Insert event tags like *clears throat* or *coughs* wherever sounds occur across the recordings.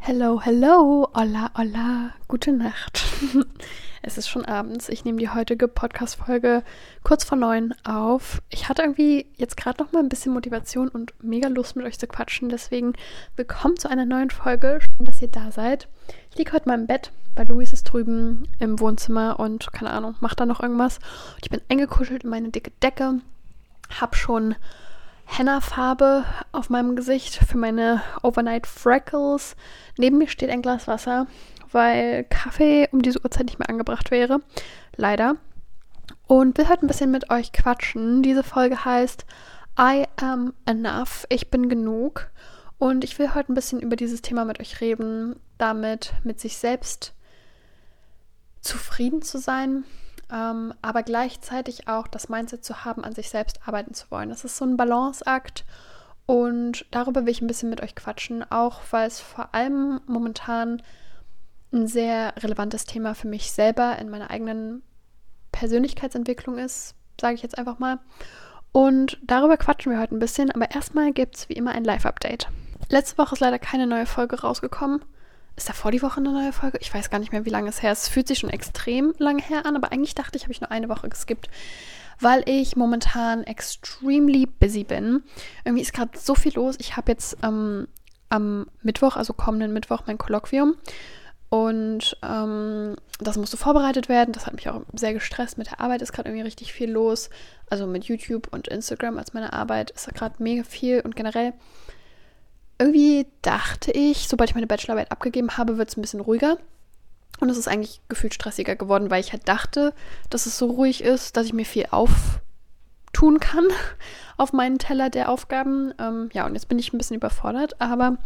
Hello, hello, hola, hola, gute Nacht. *laughs* Es ist schon abends. Ich nehme die heutige Podcast-Folge kurz vor neun auf. Ich hatte irgendwie jetzt gerade noch mal ein bisschen Motivation und mega Lust mit euch zu quatschen. Deswegen willkommen zu einer neuen Folge. Schön, dass ihr da seid. Ich liege heute mal im Bett, weil Luis ist drüben im Wohnzimmer und keine Ahnung, macht da noch irgendwas. Ich bin eingekuschelt in meine dicke Decke. Hab schon Henna-Farbe auf meinem Gesicht für meine Overnight Freckles. Neben mir steht ein Glas Wasser weil Kaffee um diese Uhrzeit nicht mehr angebracht wäre. Leider. Und will heute ein bisschen mit euch quatschen. Diese Folge heißt I am enough. Ich bin genug. Und ich will heute ein bisschen über dieses Thema mit euch reden, damit mit sich selbst zufrieden zu sein, ähm, aber gleichzeitig auch das Mindset zu haben, an sich selbst arbeiten zu wollen. Das ist so ein Balanceakt und darüber will ich ein bisschen mit euch quatschen, auch weil es vor allem momentan ein sehr relevantes Thema für mich selber in meiner eigenen Persönlichkeitsentwicklung ist, sage ich jetzt einfach mal. Und darüber quatschen wir heute ein bisschen, aber erstmal gibt es wie immer ein Live-Update. Letzte Woche ist leider keine neue Folge rausgekommen. Ist da vor die Woche eine neue Folge? Ich weiß gar nicht mehr, wie lange es her ist. Es fühlt sich schon extrem lange her an, aber eigentlich dachte ich, habe ich nur eine Woche geskippt, weil ich momentan extremely busy bin. Irgendwie ist gerade so viel los. Ich habe jetzt ähm, am Mittwoch, also kommenden Mittwoch, mein Kolloquium. Und ähm, das musste vorbereitet werden. Das hat mich auch sehr gestresst. Mit der Arbeit ist gerade irgendwie richtig viel los. Also mit YouTube und Instagram als meine Arbeit ist da gerade mega viel. Und generell, irgendwie dachte ich, sobald ich meine Bachelorarbeit abgegeben habe, wird es ein bisschen ruhiger. Und es ist eigentlich gefühlt stressiger geworden, weil ich halt dachte, dass es so ruhig ist, dass ich mir viel auftun kann *laughs* auf meinen Teller der Aufgaben. Ähm, ja, und jetzt bin ich ein bisschen überfordert, aber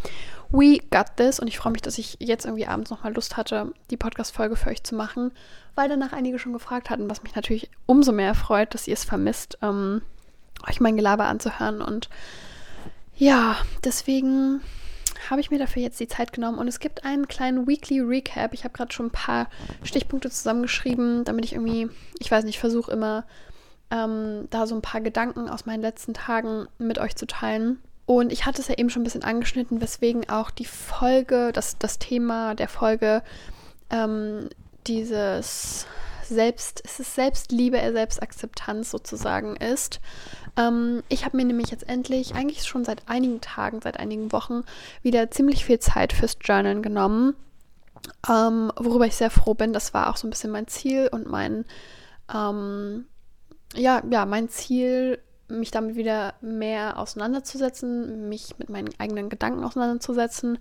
we got this und ich freue mich, dass ich jetzt irgendwie abends nochmal Lust hatte, die Podcast-Folge für euch zu machen, weil danach einige schon gefragt hatten, was mich natürlich umso mehr freut, dass ihr es vermisst, ähm, euch mein Gelaber anzuhören und ja, deswegen habe ich mir dafür jetzt die Zeit genommen und es gibt einen kleinen Weekly Recap. Ich habe gerade schon ein paar Stichpunkte zusammengeschrieben, damit ich irgendwie, ich weiß nicht, versuche immer ähm, da so ein paar Gedanken aus meinen letzten Tagen mit euch zu teilen. Und ich hatte es ja eben schon ein bisschen angeschnitten, weswegen auch die Folge, das, das Thema der Folge, ähm, dieses Selbst, es ist Selbstliebe, Selbstakzeptanz sozusagen ist. Ähm, ich habe mir nämlich jetzt endlich, eigentlich schon seit einigen Tagen, seit einigen Wochen, wieder ziemlich viel Zeit fürs Journalen genommen. Ähm, worüber ich sehr froh bin. Das war auch so ein bisschen mein Ziel und mein, ähm, ja, ja, mein Ziel, mich damit wieder mehr auseinanderzusetzen, mich mit meinen eigenen Gedanken auseinanderzusetzen,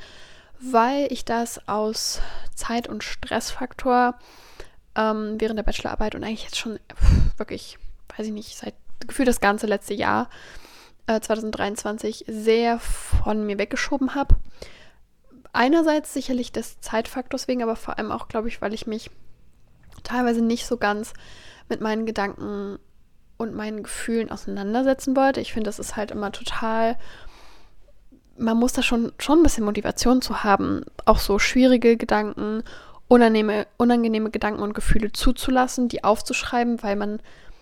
weil ich das aus Zeit- und Stressfaktor ähm, während der Bachelorarbeit und eigentlich jetzt schon pff, wirklich, weiß ich nicht, seit gefühlt das ganze letzte Jahr äh, 2023 sehr von mir weggeschoben habe. Einerseits sicherlich des Zeitfaktors wegen, aber vor allem auch, glaube ich, weil ich mich teilweise nicht so ganz mit meinen Gedanken und meinen Gefühlen auseinandersetzen wollte. Ich finde, das ist halt immer total. Man muss da schon, schon ein bisschen Motivation zu haben, auch so schwierige Gedanken, unangenehme, unangenehme Gedanken und Gefühle zuzulassen, die aufzuschreiben, weil man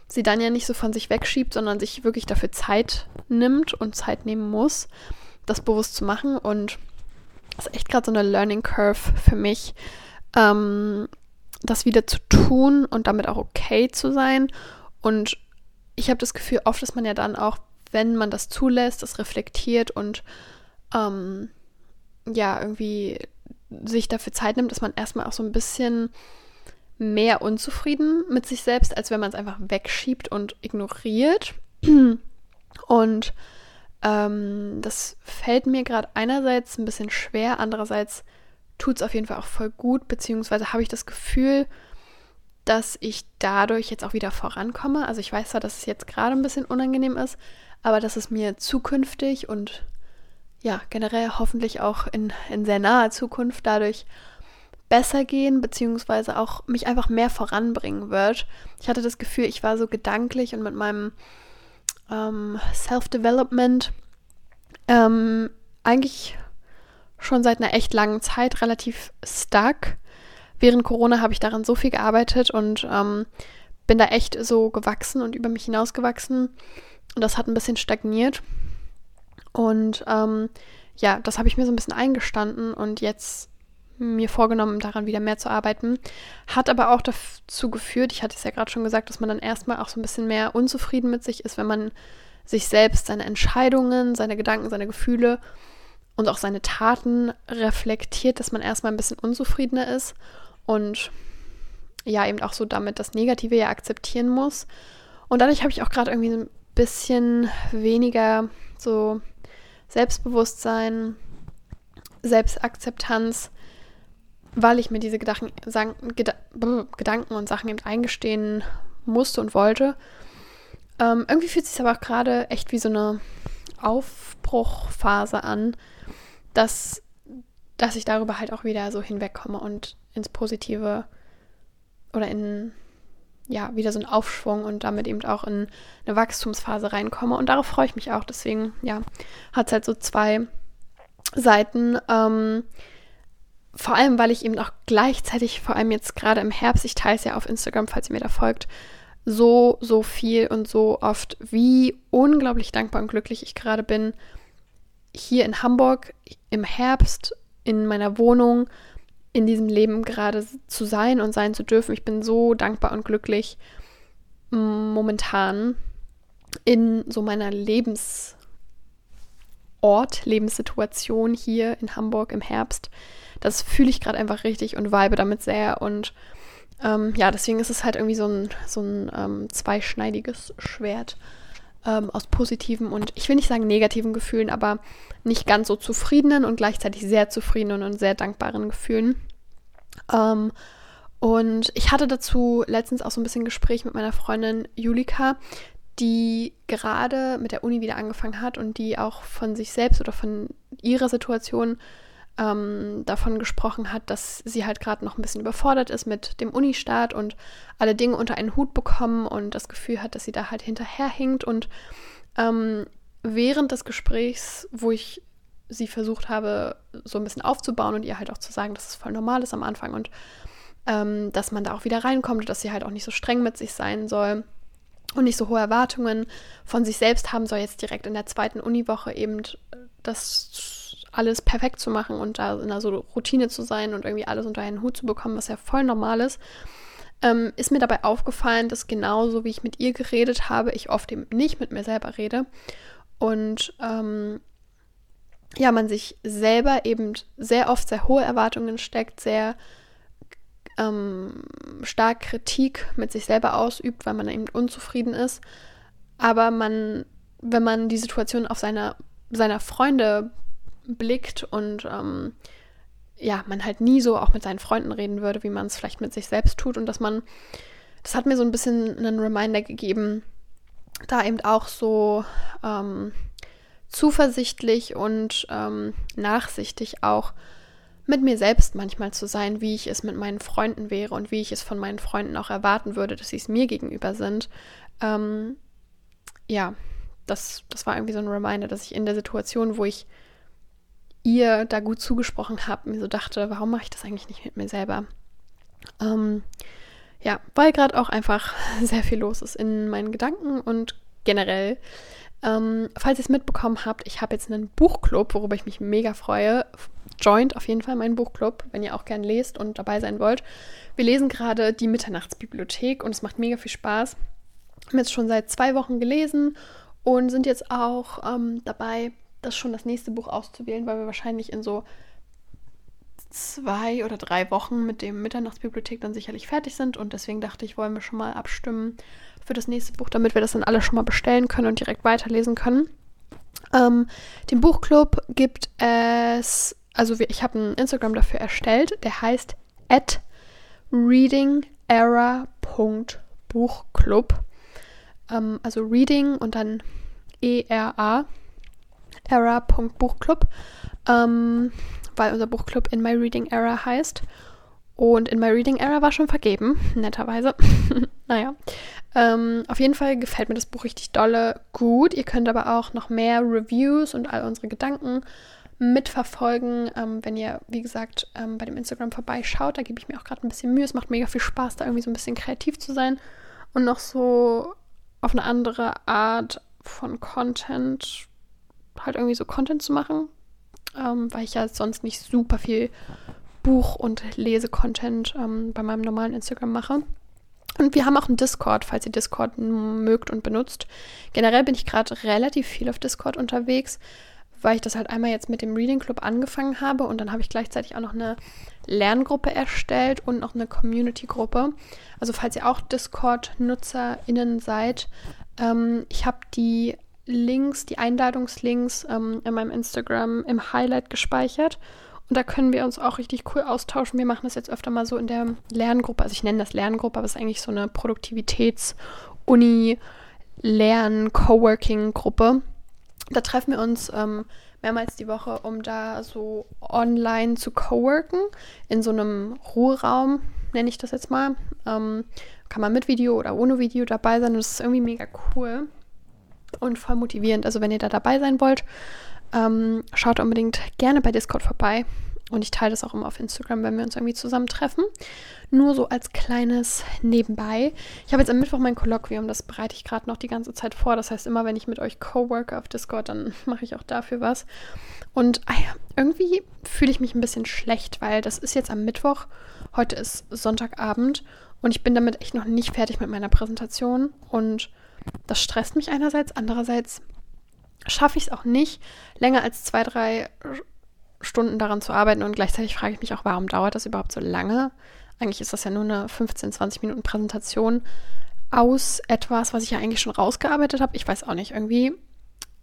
sie dann ja nicht so von sich wegschiebt, sondern sich wirklich dafür Zeit nimmt und Zeit nehmen muss, das bewusst zu machen. Und das ist echt gerade so eine Learning Curve für mich, ähm, das wieder zu tun und damit auch okay zu sein und ich habe das Gefühl, oft ist man ja dann auch, wenn man das zulässt, das reflektiert und ähm, ja, irgendwie sich dafür Zeit nimmt, dass man erstmal auch so ein bisschen mehr unzufrieden mit sich selbst, als wenn man es einfach wegschiebt und ignoriert. *clears throat* Und ähm, das fällt mir gerade einerseits ein bisschen schwer, andererseits tut es auf jeden Fall auch voll gut, beziehungsweise habe ich das Gefühl, dass ich dadurch jetzt auch wieder vorankomme. Also ich weiß zwar, dass es jetzt gerade ein bisschen unangenehm ist, aber dass es mir zukünftig und ja, generell hoffentlich auch in, in sehr naher Zukunft dadurch besser gehen, beziehungsweise auch mich einfach mehr voranbringen wird. Ich hatte das Gefühl, ich war so gedanklich und mit meinem ähm, Self-Development ähm, eigentlich schon seit einer echt langen Zeit relativ stuck während Corona habe ich daran so viel gearbeitet und ähm, bin da echt so gewachsen und über mich hinausgewachsen. Und das hat ein bisschen stagniert. Und ähm, ja, das habe ich mir so ein bisschen eingestanden und jetzt mir vorgenommen, daran wieder mehr zu arbeiten. Hat aber auch dazu geführt, ich hatte es ja gerade schon gesagt, dass man dann erstmal auch so ein bisschen mehr unzufrieden mit sich ist, wenn man sich selbst, seine Entscheidungen, seine Gedanken, seine Gefühle und auch seine Taten reflektiert, dass man erstmal ein bisschen unzufriedener ist und ja, eben auch so damit das Negative ja akzeptieren muss. Und dadurch habe ich auch gerade irgendwie ein bisschen weniger so Selbstbewusstsein, Selbstakzeptanz, weil ich mir diese Gedanken, Gedanken und Sachen eben eingestehen musste und wollte. Ähm, irgendwie fühlt es sich aber auch gerade echt wie so eine Aufbruchphase an, dass, dass ich darüber halt auch wieder so hinwegkomme und ins Positive oder in ja, wieder so einen Aufschwung und damit eben auch in eine Wachstumsphase reinkomme. Und darauf freue ich mich auch. Deswegen, ja, hat es halt so zwei Seiten. Ähm, vor allem, weil ich eben auch gleichzeitig, vor allem jetzt gerade im Herbst, ich teile es ja auf Instagram, falls ihr mir da folgt, so, so viel und so oft, wie unglaublich dankbar und glücklich ich gerade bin, hier in Hamburg im Herbst in meiner Wohnung in diesem Leben gerade zu sein und sein zu dürfen. Ich bin so dankbar und glücklich momentan in so meiner Lebensort, Lebenssituation hier in Hamburg im Herbst. Das fühle ich gerade einfach richtig und vibe damit sehr. Und ähm, ja, deswegen ist es halt irgendwie so ein, so ein ähm, zweischneidiges Schwert ähm, aus positiven und ich will nicht sagen negativen Gefühlen, aber nicht ganz so zufriedenen und gleichzeitig sehr zufriedenen und sehr dankbaren Gefühlen. Ähm, und ich hatte dazu letztens auch so ein bisschen Gespräch mit meiner Freundin Julika, die gerade mit der Uni wieder angefangen hat und die auch von sich selbst oder von ihrer Situation ähm, davon gesprochen hat, dass sie halt gerade noch ein bisschen überfordert ist mit dem Unistart und alle Dinge unter einen Hut bekommen und das Gefühl hat, dass sie da halt hinterherhinkt. Und ähm, während des Gesprächs, wo ich sie versucht habe, so ein bisschen aufzubauen und ihr halt auch zu sagen, dass es voll normal ist am Anfang und ähm, dass man da auch wieder reinkommt und dass sie halt auch nicht so streng mit sich sein soll und nicht so hohe Erwartungen von sich selbst haben soll, jetzt direkt in der zweiten Uniwoche eben das alles perfekt zu machen und da in einer so Routine zu sein und irgendwie alles unter einen Hut zu bekommen, was ja voll normal ist, ähm, ist mir dabei aufgefallen, dass genauso wie ich mit ihr geredet habe, ich oft eben nicht mit mir selber rede. Und ähm, ja, man sich selber eben sehr oft sehr hohe Erwartungen steckt, sehr ähm, stark Kritik mit sich selber ausübt, weil man eben unzufrieden ist. Aber man, wenn man die Situation auf seiner, seiner Freunde blickt und ähm, ja, man halt nie so auch mit seinen Freunden reden würde, wie man es vielleicht mit sich selbst tut und dass man, das hat mir so ein bisschen einen Reminder gegeben, da eben auch so ähm, zuversichtlich und ähm, nachsichtig auch mit mir selbst manchmal zu sein, wie ich es mit meinen Freunden wäre und wie ich es von meinen Freunden auch erwarten würde, dass sie es mir gegenüber sind. Ähm, ja, das, das war irgendwie so ein Reminder, dass ich in der Situation, wo ich ihr da gut zugesprochen habe, mir so dachte, warum mache ich das eigentlich nicht mit mir selber? Ähm, ja, weil gerade auch einfach *laughs* sehr viel los ist in meinen Gedanken und generell. Ähm, falls ihr es mitbekommen habt, ich habe jetzt einen Buchclub, worüber ich mich mega freue. Joint auf jeden Fall meinen Buchclub, wenn ihr auch gern lest und dabei sein wollt. Wir lesen gerade die Mitternachtsbibliothek und es macht mega viel Spaß. Wir haben jetzt schon seit zwei Wochen gelesen und sind jetzt auch ähm, dabei, das schon das nächste Buch auszuwählen, weil wir wahrscheinlich in so zwei oder drei Wochen mit dem Mitternachtsbibliothek dann sicherlich fertig sind. Und deswegen dachte ich, wollen wir schon mal abstimmen für das nächste Buch, damit wir das dann alle schon mal bestellen können und direkt weiterlesen können. Ähm, den Buchclub gibt es, also ich habe einen Instagram dafür erstellt, der heißt at readingera.buchclub. Ähm, also Reading und dann E-R-A era.buchclub, ähm, weil unser Buchclub In My Reading Era heißt. Und In My Reading Era war schon vergeben, netterweise. *laughs* naja. Ähm, auf jeden Fall gefällt mir das Buch richtig dolle gut. Ihr könnt aber auch noch mehr Reviews und all unsere Gedanken mitverfolgen, ähm, wenn ihr, wie gesagt, ähm, bei dem Instagram vorbeischaut. Da gebe ich mir auch gerade ein bisschen Mühe. Es macht mega viel Spaß, da irgendwie so ein bisschen kreativ zu sein und noch so auf eine andere Art von Content halt irgendwie so Content zu machen, ähm, weil ich ja sonst nicht super viel Buch- und Lese-Content ähm, bei meinem normalen Instagram mache. Und wir haben auch einen Discord, falls ihr Discord mögt und benutzt. Generell bin ich gerade relativ viel auf Discord unterwegs, weil ich das halt einmal jetzt mit dem Reading Club angefangen habe und dann habe ich gleichzeitig auch noch eine Lerngruppe erstellt und noch eine Community-Gruppe. Also falls ihr auch Discord-NutzerInnen seid, ähm, ich habe die Links, die Einladungslinks ähm, in meinem Instagram im Highlight gespeichert. Und da können wir uns auch richtig cool austauschen. Wir machen das jetzt öfter mal so in der Lerngruppe. Also ich nenne das Lerngruppe, aber es ist eigentlich so eine Produktivitäts-Uni- Lern-Coworking-Gruppe. Da treffen wir uns ähm, mehrmals die Woche, um da so online zu coworken. In so einem Ruheraum, nenne ich das jetzt mal. Ähm, kann man mit Video oder ohne Video dabei sein. Das ist irgendwie mega cool und voll motivierend. Also wenn ihr da dabei sein wollt, ähm, schaut unbedingt gerne bei Discord vorbei. Und ich teile das auch immer auf Instagram, wenn wir uns irgendwie zusammentreffen. Nur so als kleines Nebenbei. Ich habe jetzt am Mittwoch mein Kolloquium, das bereite ich gerade noch die ganze Zeit vor. Das heißt, immer wenn ich mit euch co-worke auf Discord, dann *laughs* mache ich auch dafür was. Und ah irgendwie fühle ich mich ein bisschen schlecht, weil das ist jetzt am Mittwoch. Heute ist Sonntagabend und ich bin damit echt noch nicht fertig mit meiner Präsentation. Und das stresst mich einerseits, andererseits schaffe ich es auch nicht, länger als zwei, drei Stunden daran zu arbeiten. Und gleichzeitig frage ich mich auch, warum dauert das überhaupt so lange? Eigentlich ist das ja nur eine 15, 20 Minuten Präsentation aus etwas, was ich ja eigentlich schon rausgearbeitet habe. Ich weiß auch nicht, irgendwie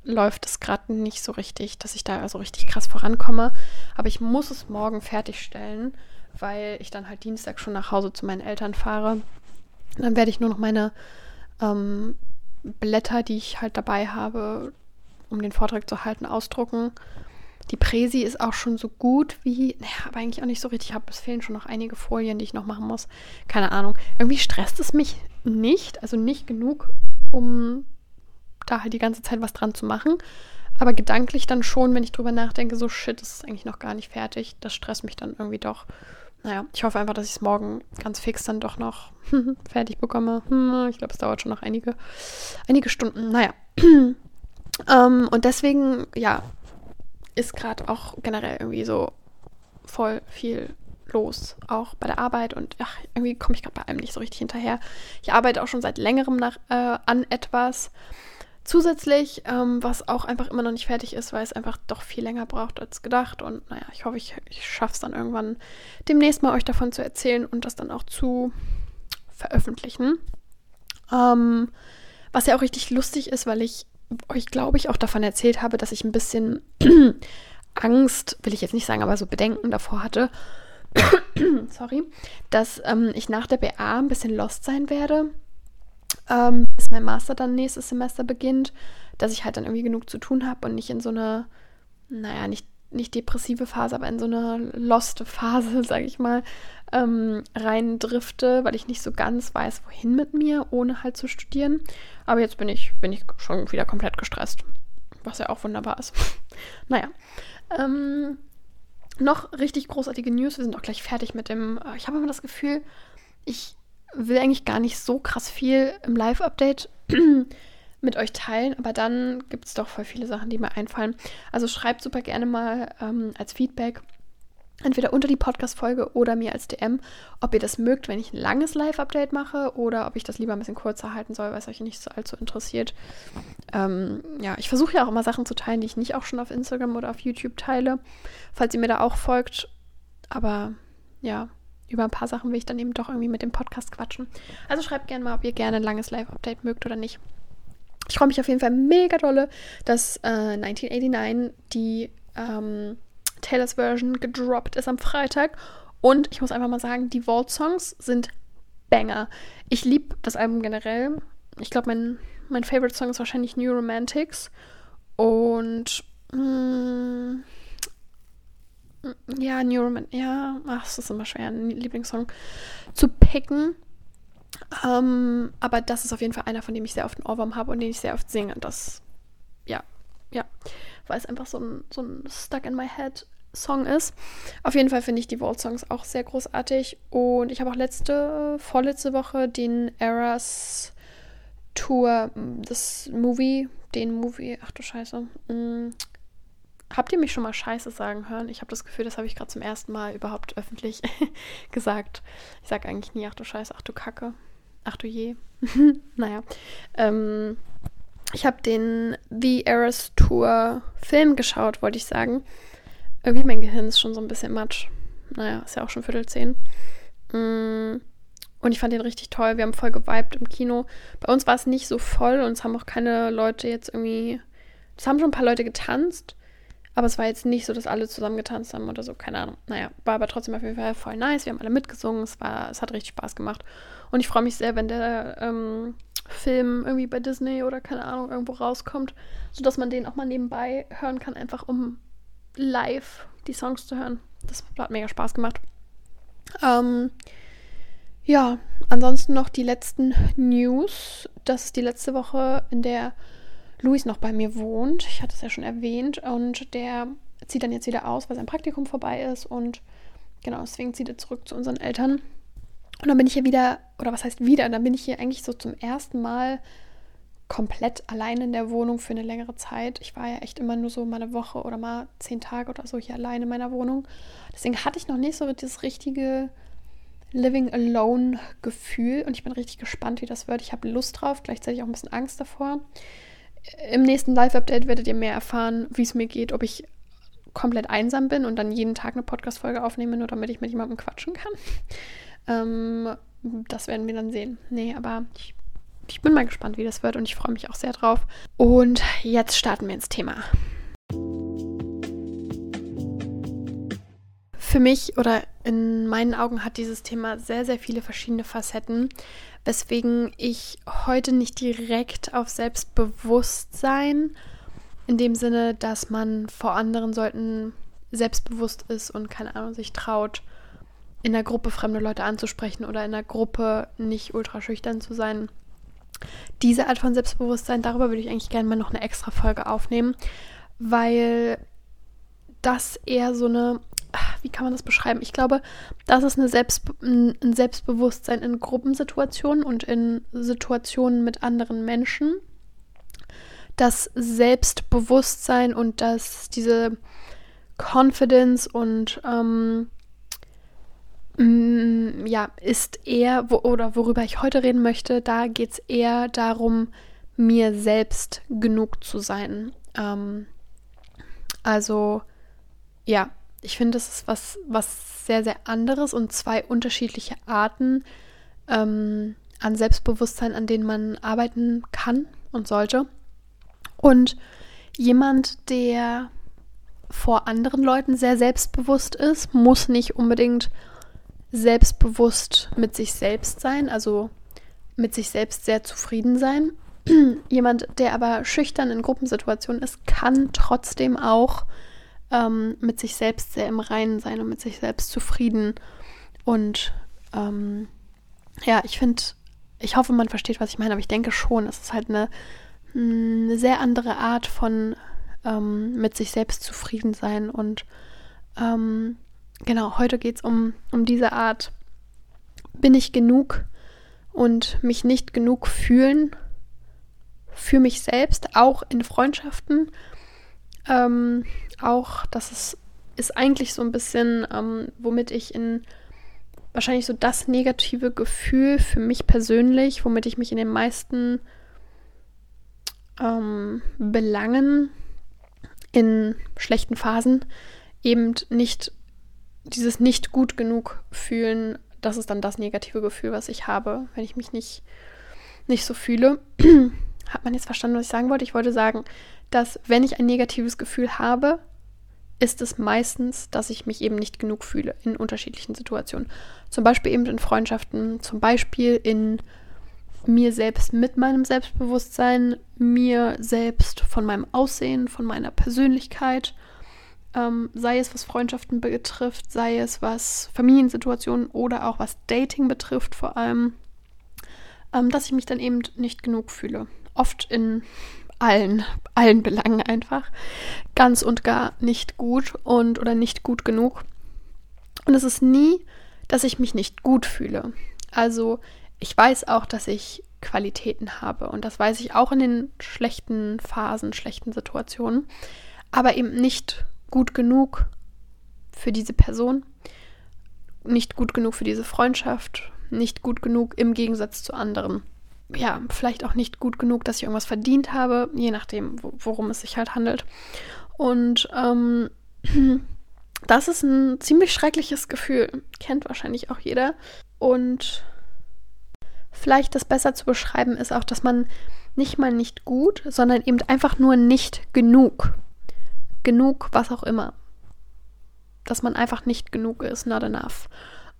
läuft es gerade nicht so richtig, dass ich da so richtig krass vorankomme. Aber ich muss es morgen fertigstellen, weil ich dann halt Dienstag schon nach Hause zu meinen Eltern fahre. Dann werde ich nur noch meine ähm, Blätter, die ich halt dabei habe, um den Vortrag zu halten, ausdrucken. Die Präsi ist auch schon so gut wie, naja, aber eigentlich auch nicht so richtig. es fehlen schon noch einige Folien, die ich noch machen muss. Keine Ahnung. Irgendwie stresst es mich nicht, also nicht genug, um da halt die ganze Zeit was dran zu machen. Aber gedanklich dann schon, wenn ich drüber nachdenke, so shit, das ist eigentlich noch gar nicht fertig. Das stresst mich dann irgendwie doch. Naja, ich hoffe einfach, dass ich es morgen ganz fix dann doch noch *laughs* fertig bekomme. Hm, ich glaube, es dauert schon noch einige, einige Stunden. Naja. *clears throat* ähm, und deswegen, ja, ist gerade auch generell irgendwie so voll viel los, auch bei der Arbeit und ach, irgendwie komme ich gerade bei allem nicht so richtig hinterher. Ich arbeite auch schon seit längerem nach, äh, an etwas zusätzlich, ähm, was auch einfach immer noch nicht fertig ist, weil es einfach doch viel länger braucht als gedacht. Und naja, ich hoffe, ich, ich schaffe es dann irgendwann demnächst mal euch davon zu erzählen und das dann auch zu veröffentlichen. Ähm, was ja auch richtig lustig ist, weil ich euch, glaube ich, auch davon erzählt habe, dass ich ein bisschen *clears throat* Angst, will ich jetzt nicht sagen, aber so Bedenken davor hatte, *coughs* sorry, dass ähm, ich nach der BA ein bisschen lost sein werde, ähm, bis mein Master dann nächstes Semester beginnt, dass ich halt dann irgendwie genug zu tun habe und nicht in so eine, naja, nicht, nicht depressive Phase, aber in so eine lost Phase, *laughs* sage ich mal, ähm, reindrifte, weil ich nicht so ganz weiß, wohin mit mir, ohne halt zu studieren. Aber jetzt bin ich, bin ich schon wieder komplett gestresst. Was ja auch wunderbar ist. *laughs* naja. Ähm, noch richtig großartige News. Wir sind auch gleich fertig mit dem. Äh, ich habe immer das Gefühl, ich will eigentlich gar nicht so krass viel im Live-Update *clears throat* mit euch teilen, aber dann gibt es doch voll viele Sachen, die mir einfallen. Also schreibt super gerne mal ähm, als Feedback, entweder unter die Podcast-Folge oder mir als DM, ob ihr das mögt, wenn ich ein langes Live-Update mache oder ob ich das lieber ein bisschen kurzer halten soll, weil es euch nicht so allzu interessiert. Ähm, ja, ich versuche ja auch immer Sachen zu teilen, die ich nicht auch schon auf Instagram oder auf YouTube teile, falls ihr mir da auch folgt. Aber ja, über ein paar Sachen will ich dann eben doch irgendwie mit dem Podcast quatschen. Also schreibt gerne mal, ob ihr gerne ein langes Live-Update mögt oder nicht. Ich freue mich auf jeden Fall mega dolle, dass äh, 1989 die ähm, Taylors Version gedroppt ist am Freitag. Und ich muss einfach mal sagen, die Vault-Songs sind Banger. Ich liebe das Album generell. Ich glaube, mein, mein Favorite Song ist wahrscheinlich New Romantics. Und mh, mm, ja, New Romantics. Ja, ach, es ist immer schwer, einen Lieblingssong zu picken. Ähm, aber das ist auf jeden Fall einer, von dem ich sehr oft einen Ohrwurm habe und den ich sehr oft singe. Das, ja, ja, weil es einfach so ein, so ein Stuck in my head Song ist. Auf jeden Fall finde ich die Vault-Songs auch sehr großartig. Und ich habe auch letzte, vorletzte Woche den Eras Tour, das Movie, den Movie, ach du Scheiße. Habt ihr mich schon mal Scheiße sagen hören? Ich habe das Gefühl, das habe ich gerade zum ersten Mal überhaupt öffentlich *laughs* gesagt. Ich sage eigentlich nie, ach du Scheiße, ach du Kacke, ach du je. *laughs* naja. Ähm, ich habe den The Eras Tour Film geschaut, wollte ich sagen. Irgendwie mein Gehirn ist schon so ein bisschen matsch. Naja, ist ja auch schon Viertel zehn. Mm, und ich fand den richtig toll. Wir haben voll geweibt im Kino. Bei uns war es nicht so voll und es haben auch keine Leute jetzt irgendwie. Es haben schon ein paar Leute getanzt, aber es war jetzt nicht so, dass alle zusammen getanzt haben oder so. Keine Ahnung. Naja, war aber trotzdem auf jeden Fall voll nice. Wir haben alle mitgesungen. Es, war, es hat richtig Spaß gemacht. Und ich freue mich sehr, wenn der ähm, Film irgendwie bei Disney oder keine Ahnung irgendwo rauskommt, sodass man den auch mal nebenbei hören kann, einfach um live die Songs zu hören. Das hat mega Spaß gemacht. Ähm, ja, ansonsten noch die letzten News. Das ist die letzte Woche, in der Luis noch bei mir wohnt. Ich hatte es ja schon erwähnt. Und der zieht dann jetzt wieder aus, weil sein Praktikum vorbei ist. Und genau, deswegen zieht er zurück zu unseren Eltern. Und dann bin ich hier wieder, oder was heißt wieder, dann bin ich hier eigentlich so zum ersten Mal komplett allein in der Wohnung für eine längere Zeit. Ich war ja echt immer nur so mal eine Woche oder mal zehn Tage oder so hier allein in meiner Wohnung. Deswegen hatte ich noch nicht so das richtige Living Alone Gefühl und ich bin richtig gespannt, wie das wird. Ich habe Lust drauf, gleichzeitig auch ein bisschen Angst davor. Im nächsten Live-Update werdet ihr mehr erfahren, wie es mir geht, ob ich komplett einsam bin und dann jeden Tag eine Podcast-Folge aufnehme, nur damit ich mit jemandem quatschen kann. *laughs* Ähm, das werden wir dann sehen. Nee, aber ich, ich bin mal gespannt, wie das wird und ich freue mich auch sehr drauf. Und jetzt starten wir ins Thema. Für mich oder in meinen Augen hat dieses Thema sehr, sehr viele verschiedene Facetten, weswegen ich heute nicht direkt auf Selbstbewusstsein in dem Sinne, dass man vor anderen sollten selbstbewusst ist und keine Ahnung sich traut, in der Gruppe fremde Leute anzusprechen oder in der Gruppe nicht ultra schüchtern zu sein. Diese Art von Selbstbewusstsein, darüber würde ich eigentlich gerne mal noch eine extra Folge aufnehmen, weil das eher so eine, wie kann man das beschreiben? Ich glaube, das ist eine Selbst, ein Selbstbewusstsein in Gruppensituationen und in Situationen mit anderen Menschen. Das Selbstbewusstsein und das, diese Confidence und ähm, Mm, ja, ist eher, wo, oder worüber ich heute reden möchte, da geht es eher darum, mir selbst genug zu sein. Ähm, also, ja, ich finde, das ist was, was sehr, sehr anderes und zwei unterschiedliche Arten ähm, an Selbstbewusstsein, an denen man arbeiten kann und sollte. Und jemand, der vor anderen Leuten sehr selbstbewusst ist, muss nicht unbedingt selbstbewusst mit sich selbst sein, also mit sich selbst sehr zufrieden sein. *clears throat* Jemand, der aber schüchtern in Gruppensituationen ist, kann trotzdem auch ähm, mit sich selbst sehr im Reinen sein und mit sich selbst zufrieden. Und ähm, ja, ich finde, ich hoffe, man versteht, was ich meine, aber ich denke schon, es ist halt eine, eine sehr andere Art von ähm, mit sich selbst zufrieden sein und ähm, genau, heute geht es um, um diese Art, bin ich genug und mich nicht genug fühlen für mich selbst, auch in Freundschaften. Ähm, auch, das ist, ist eigentlich so ein bisschen, ähm, womit ich in wahrscheinlich so das negative Gefühl für mich persönlich, womit ich mich in den meisten ähm, Belangen in schlechten Phasen eben nicht dieses nicht gut genug fühlen, das ist dann das negative Gefühl, was ich habe, wenn ich mich nicht, nicht so fühle. *clears throat* Hat man jetzt verstanden, was ich sagen wollte? Ich wollte sagen, dass wenn ich ein negatives Gefühl habe, ist es meistens, dass ich mich eben nicht genug fühle in unterschiedlichen Situationen. Zum Beispiel eben in Freundschaften, zum Beispiel in mir selbst mit meinem Selbstbewusstsein, mir selbst von meinem Aussehen, von meiner Persönlichkeit ähm, sei es was Freundschaften betrifft, sei es was Familiensituationen oder auch was Dating betrifft vor allem, ähm, dass ich mich dann eben nicht genug fühle. Oft in allen, allen Belangen einfach. Ganz und gar nicht gut und oder nicht gut genug. Und es ist nie, dass ich mich nicht gut fühle. Also ich weiß auch, dass ich Qualitäten habe. Und das weiß ich auch in den schlechten Phasen, schlechten Situationen. Aber eben nicht gut genug für diese Person, nicht gut genug für diese Freundschaft, nicht gut genug im Gegensatz zu anderen. Ja, vielleicht auch nicht gut genug, dass ich irgendwas verdient habe, je nachdem, worum es sich halt handelt. Und ähm, *clears throat* das ist ein ziemlich schreckliches Gefühl. Kennt wahrscheinlich auch jeder. Und vielleicht das besser zu beschreiben ist auch, dass man nicht mal nicht gut, sondern eben einfach nur nicht genug. Genug, was auch immer. Dass man einfach nicht genug ist, not enough.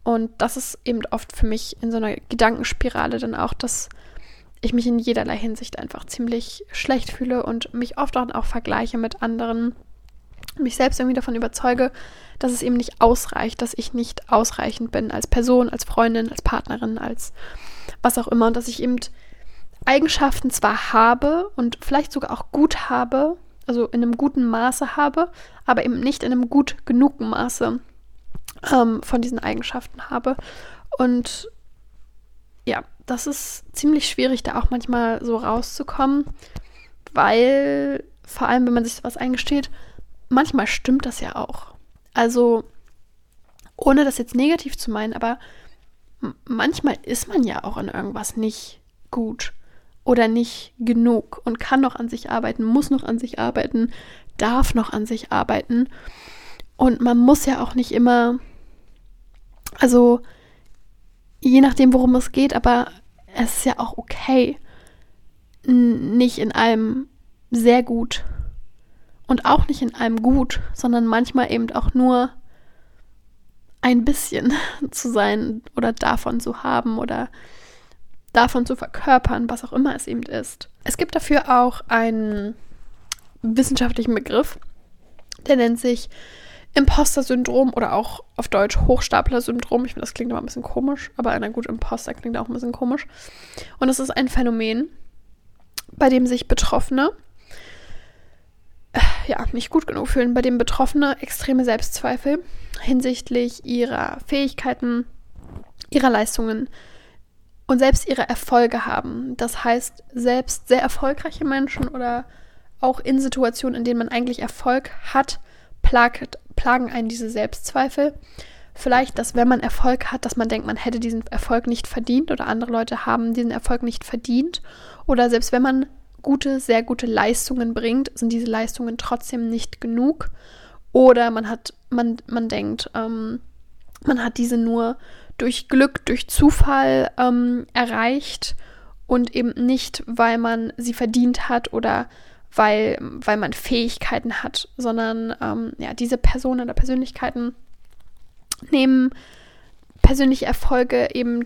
Und das ist eben oft für mich in so einer Gedankenspirale dann auch, dass ich mich in jederlei Hinsicht einfach ziemlich schlecht fühle und mich oft auch vergleiche mit anderen. Mich selbst irgendwie davon überzeuge, dass es eben nicht ausreicht, dass ich nicht ausreichend bin als Person, als Freundin, als Partnerin, als was auch immer. Und dass ich eben Eigenschaften zwar habe und vielleicht sogar auch gut habe, also in einem guten Maße habe, aber eben nicht in einem gut genug Maße ähm, von diesen Eigenschaften habe. Und ja, das ist ziemlich schwierig, da auch manchmal so rauszukommen, weil vor allem, wenn man sich sowas eingesteht, manchmal stimmt das ja auch. Also, ohne das jetzt negativ zu meinen, aber manchmal ist man ja auch in irgendwas nicht gut oder nicht genug und kann noch an sich arbeiten, muss noch an sich arbeiten, darf noch an sich arbeiten. Und man muss ja auch nicht immer, also je nachdem, worum es geht, aber es ist ja auch okay, nicht in allem sehr gut und auch nicht in allem gut, sondern manchmal eben auch nur ein bisschen *laughs* zu sein oder davon zu haben oder davon zu verkörpern, was auch immer es eben ist. Es gibt dafür auch einen wissenschaftlichen Begriff, der nennt sich Imposter-Syndrom oder auch auf Deutsch Hochstapler-Syndrom. Ich finde, das klingt immer ein bisschen komisch, aber einer gut Imposter klingt auch ein bisschen komisch. Und es ist ein Phänomen, bei dem sich Betroffene äh, ja, nicht gut genug fühlen, bei dem Betroffene extreme Selbstzweifel hinsichtlich ihrer Fähigkeiten, ihrer Leistungen und selbst ihre Erfolge haben. Das heißt, selbst sehr erfolgreiche Menschen oder auch in Situationen, in denen man eigentlich Erfolg hat, plagt, plagen einen diese Selbstzweifel. Vielleicht, dass wenn man Erfolg hat, dass man denkt, man hätte diesen Erfolg nicht verdient oder andere Leute haben diesen Erfolg nicht verdient. Oder selbst wenn man gute, sehr gute Leistungen bringt, sind diese Leistungen trotzdem nicht genug. Oder man hat, man, man denkt, ähm, man hat diese nur durch Glück, durch Zufall ähm, erreicht und eben nicht, weil man sie verdient hat oder weil, weil man Fähigkeiten hat, sondern ähm, ja, diese Personen oder Persönlichkeiten nehmen persönliche Erfolge eben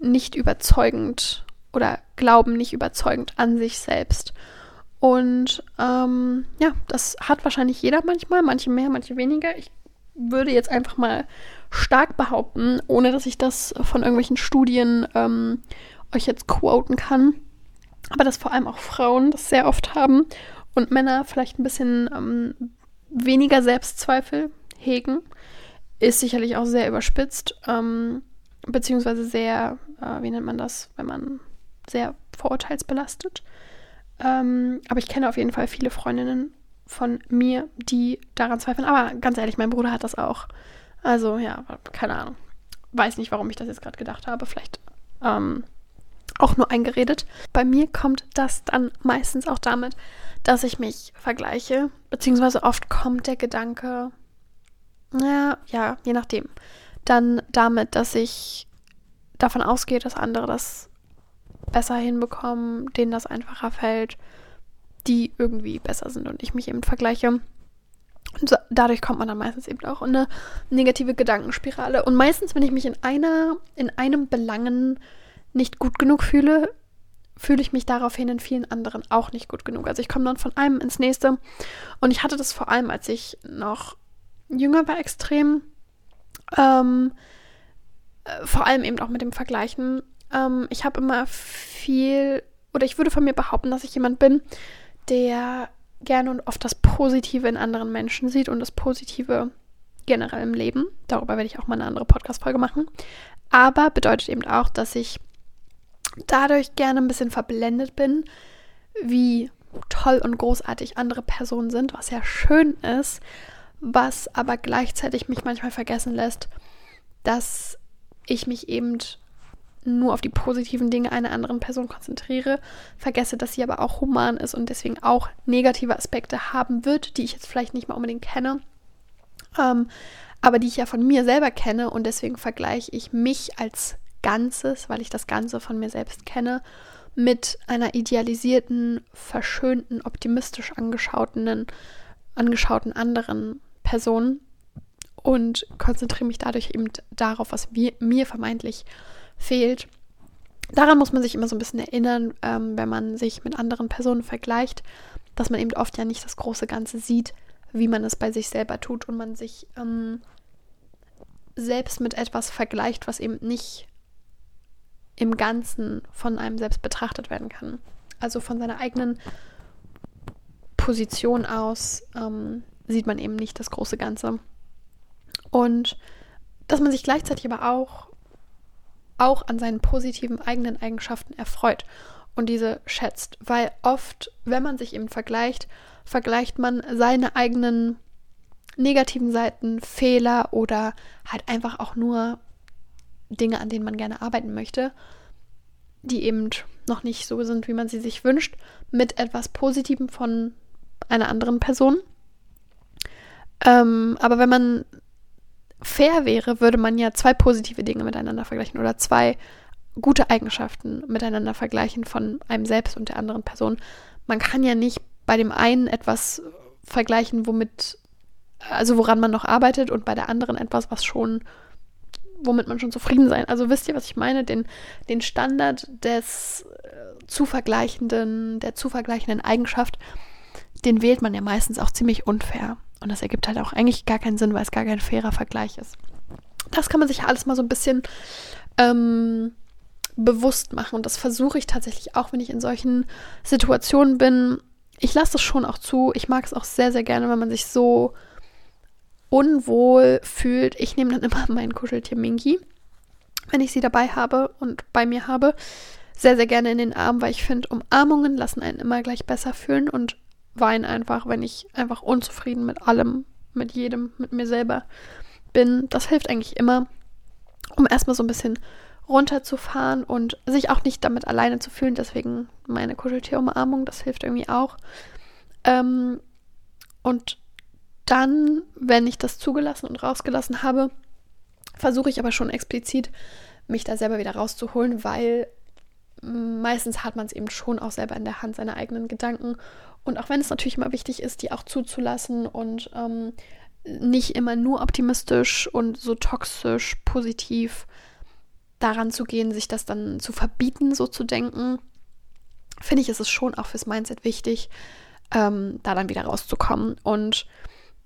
nicht überzeugend oder glauben nicht überzeugend an sich selbst. Und ähm, ja, das hat wahrscheinlich jeder manchmal, manche mehr, manche weniger. Ich würde jetzt einfach mal stark behaupten, ohne dass ich das von irgendwelchen Studien ähm, euch jetzt quoten kann, aber dass vor allem auch Frauen das sehr oft haben und Männer vielleicht ein bisschen ähm, weniger Selbstzweifel hegen, ist sicherlich auch sehr überspitzt, ähm, beziehungsweise sehr, äh, wie nennt man das, wenn man sehr vorurteilsbelastet. Ähm, aber ich kenne auf jeden Fall viele Freundinnen von mir, die daran zweifeln. Aber ganz ehrlich, mein Bruder hat das auch. Also ja, keine Ahnung. Weiß nicht, warum ich das jetzt gerade gedacht habe. Vielleicht ähm, auch nur eingeredet. Bei mir kommt das dann meistens auch damit, dass ich mich vergleiche, beziehungsweise oft kommt der Gedanke, ja, ja, je nachdem, dann damit, dass ich davon ausgehe, dass andere das besser hinbekommen, denen das einfacher fällt, die irgendwie besser sind und ich mich eben vergleiche. Und so, dadurch kommt man dann meistens eben auch in eine negative Gedankenspirale. Und meistens, wenn ich mich in einer, in einem Belangen nicht gut genug fühle, fühle ich mich daraufhin in vielen anderen auch nicht gut genug. Also ich komme dann von einem ins nächste. Und ich hatte das vor allem, als ich noch jünger war, extrem. Ähm, äh, vor allem eben auch mit dem Vergleichen. Ähm, ich habe immer viel, oder ich würde von mir behaupten, dass ich jemand bin, der gerne und oft das Positive in anderen Menschen sieht und das Positive generell im Leben. Darüber werde ich auch mal eine andere Podcast-Folge machen. Aber bedeutet eben auch, dass ich dadurch gerne ein bisschen verblendet bin, wie toll und großartig andere Personen sind, was ja schön ist, was aber gleichzeitig mich manchmal vergessen lässt, dass ich mich eben nur auf die positiven Dinge einer anderen Person konzentriere, vergesse, dass sie aber auch human ist und deswegen auch negative Aspekte haben wird, die ich jetzt vielleicht nicht mal unbedingt kenne, ähm, aber die ich ja von mir selber kenne und deswegen vergleiche ich mich als Ganzes, weil ich das Ganze von mir selbst kenne, mit einer idealisierten, verschönten, optimistisch angeschauten, angeschauten anderen Person und konzentriere mich dadurch eben darauf, was mir, vermeintlich fehlt. Daran muss man sich immer so ein bisschen erinnern, ähm, wenn man sich mit anderen Personen vergleicht, dass man eben oft ja nicht das große Ganze sieht, wie man es bei sich selber tut und man sich ähm, selbst mit etwas vergleicht, was eben nicht im Ganzen von einem selbst betrachtet werden kann. Also von seiner eigenen Position aus ähm, sieht man eben nicht das große Ganze. Und dass man sich gleichzeitig aber auch auch an seinen positiven eigenen Eigenschaften erfreut und diese schätzt. Weil oft, wenn man sich eben vergleicht, vergleicht man seine eigenen negativen Seiten, Fehler oder halt einfach auch nur Dinge, an denen man gerne arbeiten möchte, die eben noch nicht so sind, wie man sie sich wünscht, mit etwas Positivem von einer anderen Person. Ähm, aber wenn man fair wäre, würde man ja zwei positive Dinge miteinander vergleichen oder zwei gute Eigenschaften miteinander vergleichen von einem selbst und der anderen Person. Man kann ja nicht bei dem einen etwas vergleichen, womit, also woran man noch arbeitet und bei der anderen etwas, was schon, womit man schon zufrieden sein. Also wisst ihr, was ich meine? Den, den Standard des äh, zu vergleichenden, der zu vergleichenden Eigenschaft, den wählt man ja meistens auch ziemlich unfair. Und das ergibt halt auch eigentlich gar keinen Sinn, weil es gar kein fairer Vergleich ist. Das kann man sich alles mal so ein bisschen ähm, bewusst machen. Und das versuche ich tatsächlich auch, wenn ich in solchen Situationen bin. Ich lasse das schon auch zu. Ich mag es auch sehr, sehr gerne, wenn man sich so unwohl fühlt. Ich nehme dann immer *laughs* mein Kuscheltier Minky, wenn ich sie dabei habe und bei mir habe, sehr, sehr gerne in den Arm, weil ich finde, Umarmungen lassen einen immer gleich besser fühlen und weine einfach, wenn ich einfach unzufrieden mit allem, mit jedem, mit mir selber bin. Das hilft eigentlich immer, um erstmal so ein bisschen runterzufahren und sich auch nicht damit alleine zu fühlen. Deswegen meine Kuscheltierumarmung, das hilft irgendwie auch. Ähm, und dann, wenn ich das zugelassen und rausgelassen habe, versuche ich aber schon explizit, mich da selber wieder rauszuholen, weil meistens hat man es eben schon auch selber in der Hand, seine eigenen Gedanken und auch wenn es natürlich immer wichtig ist, die auch zuzulassen und ähm, nicht immer nur optimistisch und so toxisch positiv daran zu gehen, sich das dann zu verbieten, so zu denken, finde ich, ist es schon auch fürs Mindset wichtig, ähm, da dann wieder rauszukommen. Und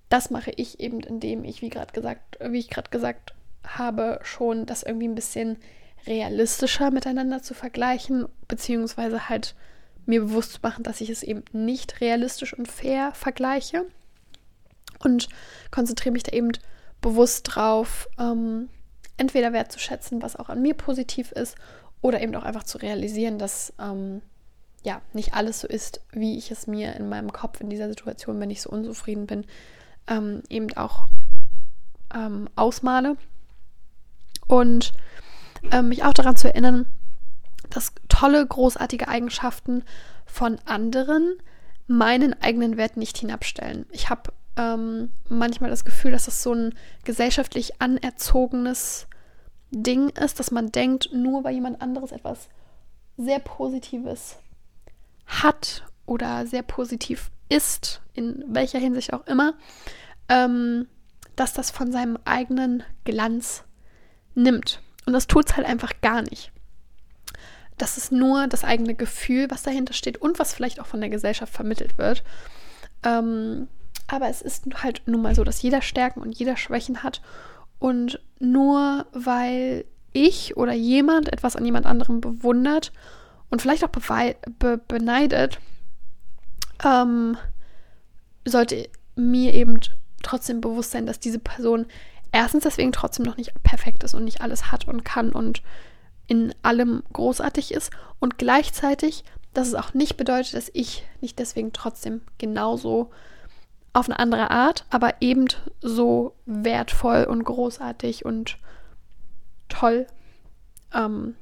das mache ich eben, indem ich, wie gerade gesagt, wie ich gerade gesagt habe, schon das irgendwie ein bisschen realistischer miteinander zu vergleichen, beziehungsweise halt mir bewusst zu machen, dass ich es eben nicht realistisch und fair vergleiche. Und konzentriere mich da eben bewusst drauf, ähm, entweder wertzuschätzen, was auch an mir positiv ist, oder eben auch einfach zu realisieren, dass ähm, ja nicht alles so ist, wie ich es mir in meinem Kopf in dieser Situation, wenn ich so unzufrieden bin, ähm, eben auch ähm, ausmale. Und ähm, mich auch daran zu erinnern, dass tolle, großartige Eigenschaften von anderen meinen eigenen Wert nicht hinabstellen. Ich habe ähm, manchmal das Gefühl, dass das so ein gesellschaftlich anerzogenes Ding ist, dass man denkt, nur weil jemand anderes etwas sehr Positives hat oder sehr positiv ist, in welcher Hinsicht auch immer, ähm, dass das von seinem eigenen Glanz nimmt. Und das tut es halt einfach gar nicht. Das ist nur das eigene Gefühl, was dahinter steht und was vielleicht auch von der Gesellschaft vermittelt wird. Ähm, aber es ist halt nun mal so, dass jeder Stärken und jeder Schwächen hat. Und nur weil ich oder jemand etwas an jemand anderem bewundert und vielleicht auch be beneidet, ähm, sollte mir eben trotzdem bewusst sein, dass diese Person erstens deswegen trotzdem noch nicht perfekt ist und nicht alles hat und kann und in allem großartig ist und gleichzeitig, dass es auch nicht bedeutet, dass ich nicht deswegen trotzdem genauso auf eine andere Art, aber eben so wertvoll und großartig und toll ähm,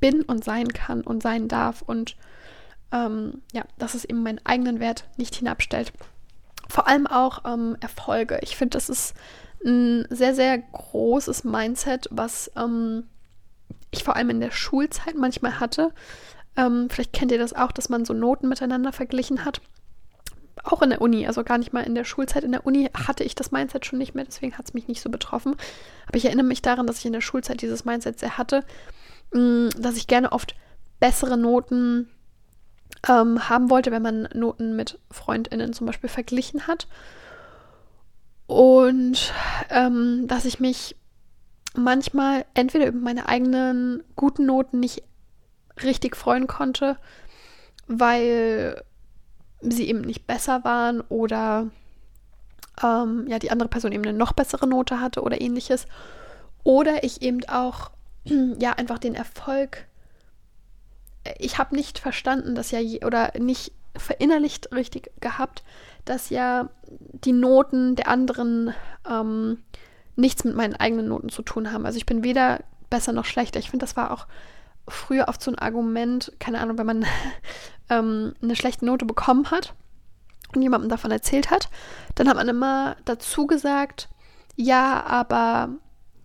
bin und sein kann und sein darf und ähm, ja, dass es eben meinen eigenen Wert nicht hinabstellt. Vor allem auch ähm, Erfolge. Ich finde, das ist ein sehr, sehr großes Mindset, was ähm, ich vor allem in der Schulzeit manchmal hatte. Ähm, vielleicht kennt ihr das auch, dass man so Noten miteinander verglichen hat. Auch in der Uni, also gar nicht mal in der Schulzeit. In der Uni hatte ich das Mindset schon nicht mehr, deswegen hat es mich nicht so betroffen. Aber ich erinnere mich daran, dass ich in der Schulzeit dieses Mindset sehr hatte, mm, dass ich gerne oft bessere Noten ähm, haben wollte, wenn man Noten mit FreundInnen zum Beispiel verglichen hat. Und ähm, dass ich mich manchmal entweder über meine eigenen guten Noten nicht richtig freuen konnte, weil sie eben nicht besser waren oder ähm, ja die andere Person eben eine noch bessere Note hatte oder ähnliches. Oder ich eben auch *clears throat* ja einfach den Erfolg. Ich habe nicht verstanden, dass ja oder nicht verinnerlicht richtig gehabt, dass ja die Noten der anderen ähm, nichts mit meinen eigenen Noten zu tun haben. Also ich bin weder besser noch schlechter. Ich finde, das war auch früher oft so ein Argument, keine Ahnung, wenn man *laughs* ähm, eine schlechte Note bekommen hat und jemandem davon erzählt hat, dann hat man immer dazu gesagt, ja, aber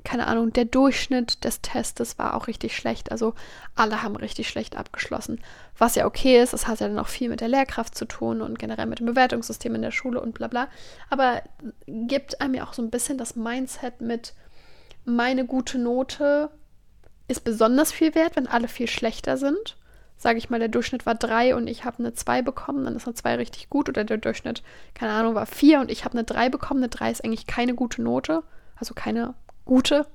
keine Ahnung, der Durchschnitt des Testes war auch richtig schlecht. Also alle haben richtig schlecht abgeschlossen. Was ja okay ist, das hat ja dann auch viel mit der Lehrkraft zu tun und generell mit dem Bewertungssystem in der Schule und bla bla. Aber gibt einem ja auch so ein bisschen das Mindset mit, meine gute Note ist besonders viel wert, wenn alle viel schlechter sind. Sage ich mal, der Durchschnitt war drei und ich habe eine zwei bekommen, dann ist eine zwei richtig gut. Oder der Durchschnitt, keine Ahnung, war vier und ich habe eine drei bekommen. Eine drei ist eigentlich keine gute Note. Also keine gute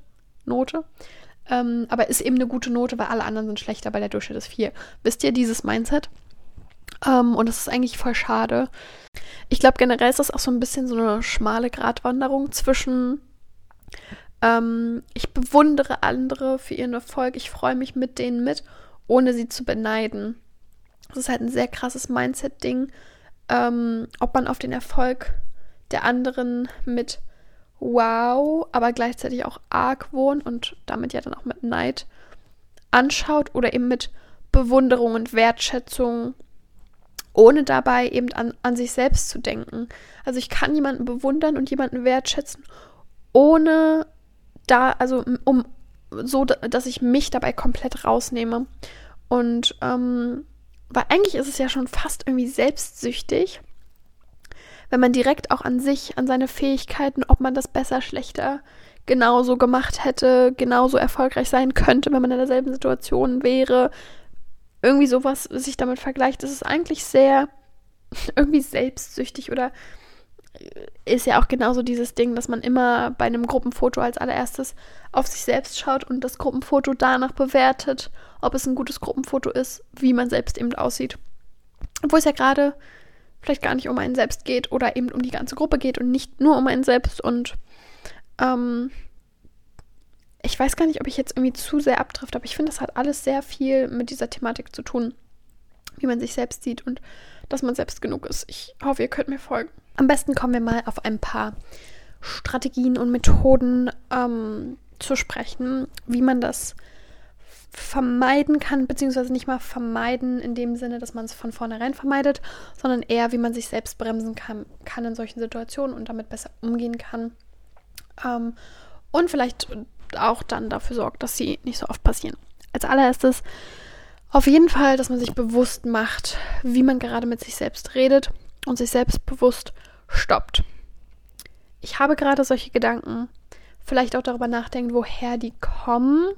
Note. Ähm, aber ist eben eine gute Note, weil alle anderen sind schlechter, weil der Durchschnitt ist 4. Wisst ihr, dieses Mindset? Ähm, und das ist eigentlich voll schade. Ich glaube, generell ist das auch so ein bisschen so eine schmale Gratwanderung zwischen ähm, ich bewundere andere für ihren Erfolg, ich freue mich mit denen mit, ohne sie zu beneiden. Das ist halt ein sehr krasses Mindset-Ding, ähm, ob man auf den Erfolg der anderen mit wow, aber gleichzeitig auch Argwohn und damit ja dann auch mit Neid anschaut oder eben mit Bewunderung und Wertschätzung, ohne dabei eben an, an sich selbst zu denken. Also ich kann jemanden bewundern und jemanden wertschätzen, ohne da, also um so, dass ich mich dabei komplett rausnehme. Und ähm, weil eigentlich ist es ja schon fast irgendwie selbstsüchtig, wenn man direkt auch an sich, an seine Fähigkeiten, ob man das besser, schlechter genauso gemacht hätte, genauso erfolgreich sein könnte, wenn man in derselben Situation wäre, irgendwie sowas sich damit vergleicht, ist eigentlich sehr *laughs* irgendwie selbstsüchtig oder ist ja auch genauso dieses Ding, dass man immer bei einem Gruppenfoto als allererstes auf sich selbst schaut und das Gruppenfoto danach bewertet, ob es ein gutes Gruppenfoto ist, wie man selbst eben aussieht. Obwohl es ja gerade vielleicht gar nicht um einen selbst geht oder eben um die ganze Gruppe geht und nicht nur um einen selbst. Und ähm, ich weiß gar nicht, ob ich jetzt irgendwie zu sehr abtrifft, aber ich finde, das hat alles sehr viel mit dieser Thematik zu tun, wie man sich selbst sieht und dass man selbst genug ist. Ich hoffe, ihr könnt mir folgen. Am besten kommen wir mal auf ein paar Strategien und Methoden ähm, zu sprechen, wie man das vermeiden kann, beziehungsweise nicht mal vermeiden in dem Sinne, dass man es von vornherein vermeidet, sondern eher, wie man sich selbst bremsen kann, kann in solchen Situationen und damit besser umgehen kann. Ähm, und vielleicht auch dann dafür sorgt, dass sie nicht so oft passieren. Als allererstes auf jeden Fall, dass man sich bewusst macht, wie man gerade mit sich selbst redet und sich selbst bewusst stoppt. Ich habe gerade solche Gedanken, vielleicht auch darüber nachdenken, woher die kommen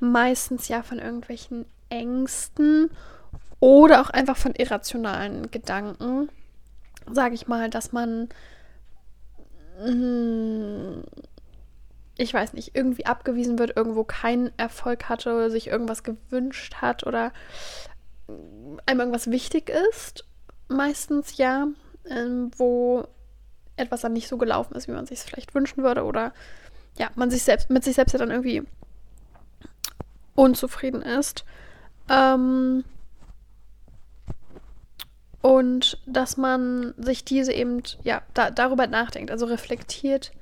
meistens ja von irgendwelchen Ängsten oder auch einfach von irrationalen Gedanken, sage ich mal, dass man, hm, ich weiß nicht, irgendwie abgewiesen wird, irgendwo keinen Erfolg hatte oder sich irgendwas gewünscht hat oder einem irgendwas wichtig ist, meistens ja, ähm, wo etwas dann nicht so gelaufen ist, wie man sich es vielleicht wünschen würde oder ja, man sich selbst mit sich selbst ja dann irgendwie unzufrieden ist. Ähm, und dass man sich diese eben, ja, da, darüber nachdenkt, also reflektiert,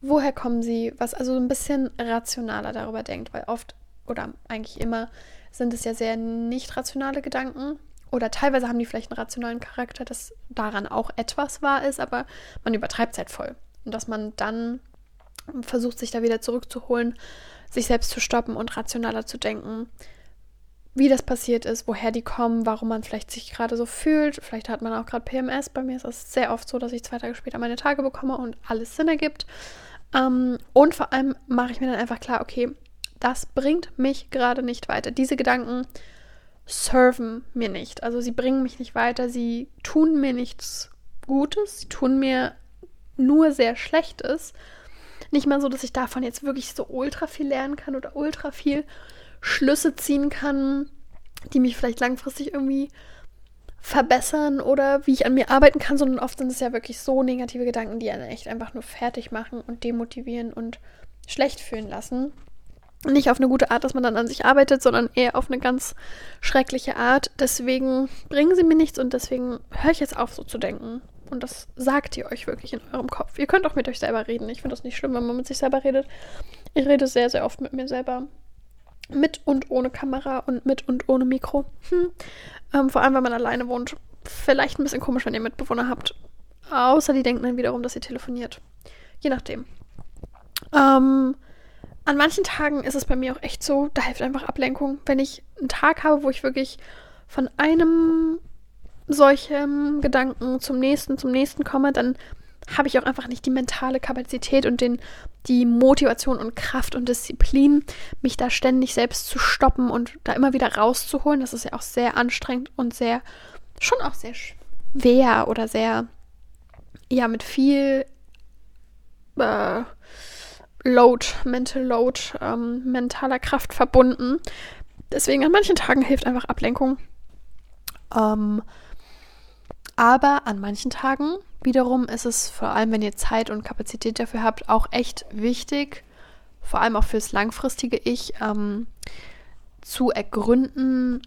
woher kommen sie, was also ein bisschen rationaler darüber denkt, weil oft oder eigentlich immer sind es ja sehr nicht rationale Gedanken oder teilweise haben die vielleicht einen rationalen Charakter, dass daran auch etwas wahr ist, aber man übertreibt es halt voll. Und dass man dann versucht, sich da wieder zurückzuholen, sich selbst zu stoppen und rationaler zu denken, wie das passiert ist, woher die kommen, warum man vielleicht sich gerade so fühlt. Vielleicht hat man auch gerade PMS. Bei mir ist es sehr oft so, dass ich zwei Tage später meine Tage bekomme und alles Sinn ergibt. Ähm, und vor allem mache ich mir dann einfach klar, okay, das bringt mich gerade nicht weiter. Diese Gedanken serven mir nicht. Also sie bringen mich nicht weiter, sie tun mir nichts Gutes, sie tun mir nur sehr Schlechtes. Nicht mal so, dass ich davon jetzt wirklich so ultra viel lernen kann oder ultra viel Schlüsse ziehen kann, die mich vielleicht langfristig irgendwie verbessern oder wie ich an mir arbeiten kann, sondern oft sind es ja wirklich so negative Gedanken, die einen echt einfach nur fertig machen und demotivieren und schlecht fühlen lassen. Nicht auf eine gute Art, dass man dann an sich arbeitet, sondern eher auf eine ganz schreckliche Art. Deswegen bringen sie mir nichts und deswegen höre ich jetzt auf, so zu denken. Und das sagt ihr euch wirklich in eurem Kopf. Ihr könnt auch mit euch selber reden. Ich finde das nicht schlimm, wenn man mit sich selber redet. Ich rede sehr, sehr oft mit mir selber. Mit und ohne Kamera und mit und ohne Mikro. Hm. Ähm, vor allem, wenn man alleine wohnt. Vielleicht ein bisschen komisch, wenn ihr Mitbewohner habt. Außer die denken dann wiederum, dass ihr telefoniert. Je nachdem. Ähm, an manchen Tagen ist es bei mir auch echt so, da hilft einfach Ablenkung. Wenn ich einen Tag habe, wo ich wirklich von einem solchen Gedanken zum nächsten, zum nächsten komme, dann habe ich auch einfach nicht die mentale Kapazität und den, die Motivation und Kraft und Disziplin, mich da ständig selbst zu stoppen und da immer wieder rauszuholen. Das ist ja auch sehr anstrengend und sehr, schon auch sehr schwer oder sehr, ja, mit viel äh, Load, Mental Load, ähm, mentaler Kraft verbunden. Deswegen an manchen Tagen hilft einfach Ablenkung. Ähm, aber an manchen Tagen wiederum ist es vor allem, wenn ihr Zeit und Kapazität dafür habt, auch echt wichtig, vor allem auch fürs langfristige Ich, ähm, zu ergründen,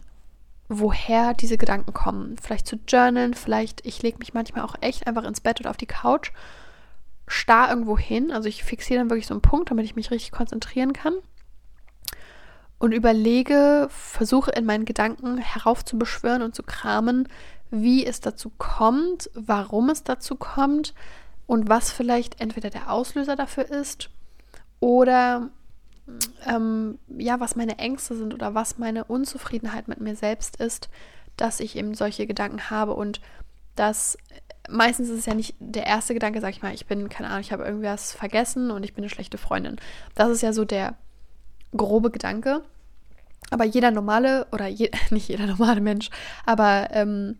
woher diese Gedanken kommen. Vielleicht zu journalen, vielleicht, ich lege mich manchmal auch echt einfach ins Bett oder auf die Couch starr irgendwo hin. Also ich fixiere dann wirklich so einen Punkt, damit ich mich richtig konzentrieren kann. Und überlege, versuche in meinen Gedanken heraufzubeschwören und zu kramen, wie es dazu kommt, warum es dazu kommt und was vielleicht entweder der Auslöser dafür ist oder ähm, ja, was meine Ängste sind oder was meine Unzufriedenheit mit mir selbst ist, dass ich eben solche Gedanken habe und dass meistens ist es ja nicht der erste Gedanke, sag ich mal, ich bin, keine Ahnung, ich habe irgendwas vergessen und ich bin eine schlechte Freundin. Das ist ja so der grobe Gedanke. Aber jeder normale, oder je, *laughs* nicht jeder normale Mensch, aber ähm,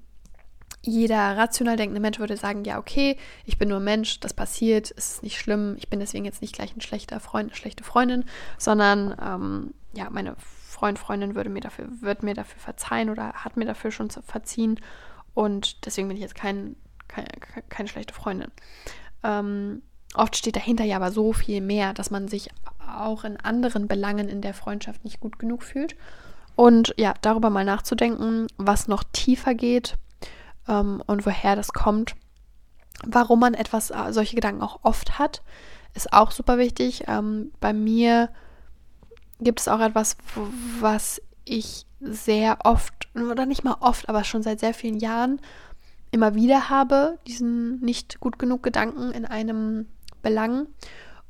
jeder rational denkende Mensch würde sagen, ja, okay, ich bin nur Mensch, das passiert, es ist nicht schlimm, ich bin deswegen jetzt nicht gleich ein schlechter Freund, eine schlechte Freundin, sondern ähm, ja, meine Freund, Freundin würde mir dafür, wird mir dafür verzeihen oder hat mir dafür schon verziehen. Und deswegen bin ich jetzt kein keine, keine schlechte Freundin. Ähm, oft steht dahinter ja aber so viel mehr, dass man sich auch in anderen Belangen in der Freundschaft nicht gut genug fühlt. Und ja, darüber mal nachzudenken, was noch tiefer geht ähm, und woher das kommt. Warum man etwas, äh, solche Gedanken auch oft hat, ist auch super wichtig. Ähm, bei mir gibt es auch etwas, was ich sehr oft, oder nicht mal oft, aber schon seit sehr vielen Jahren immer wieder habe, diesen nicht gut genug Gedanken in einem Belang.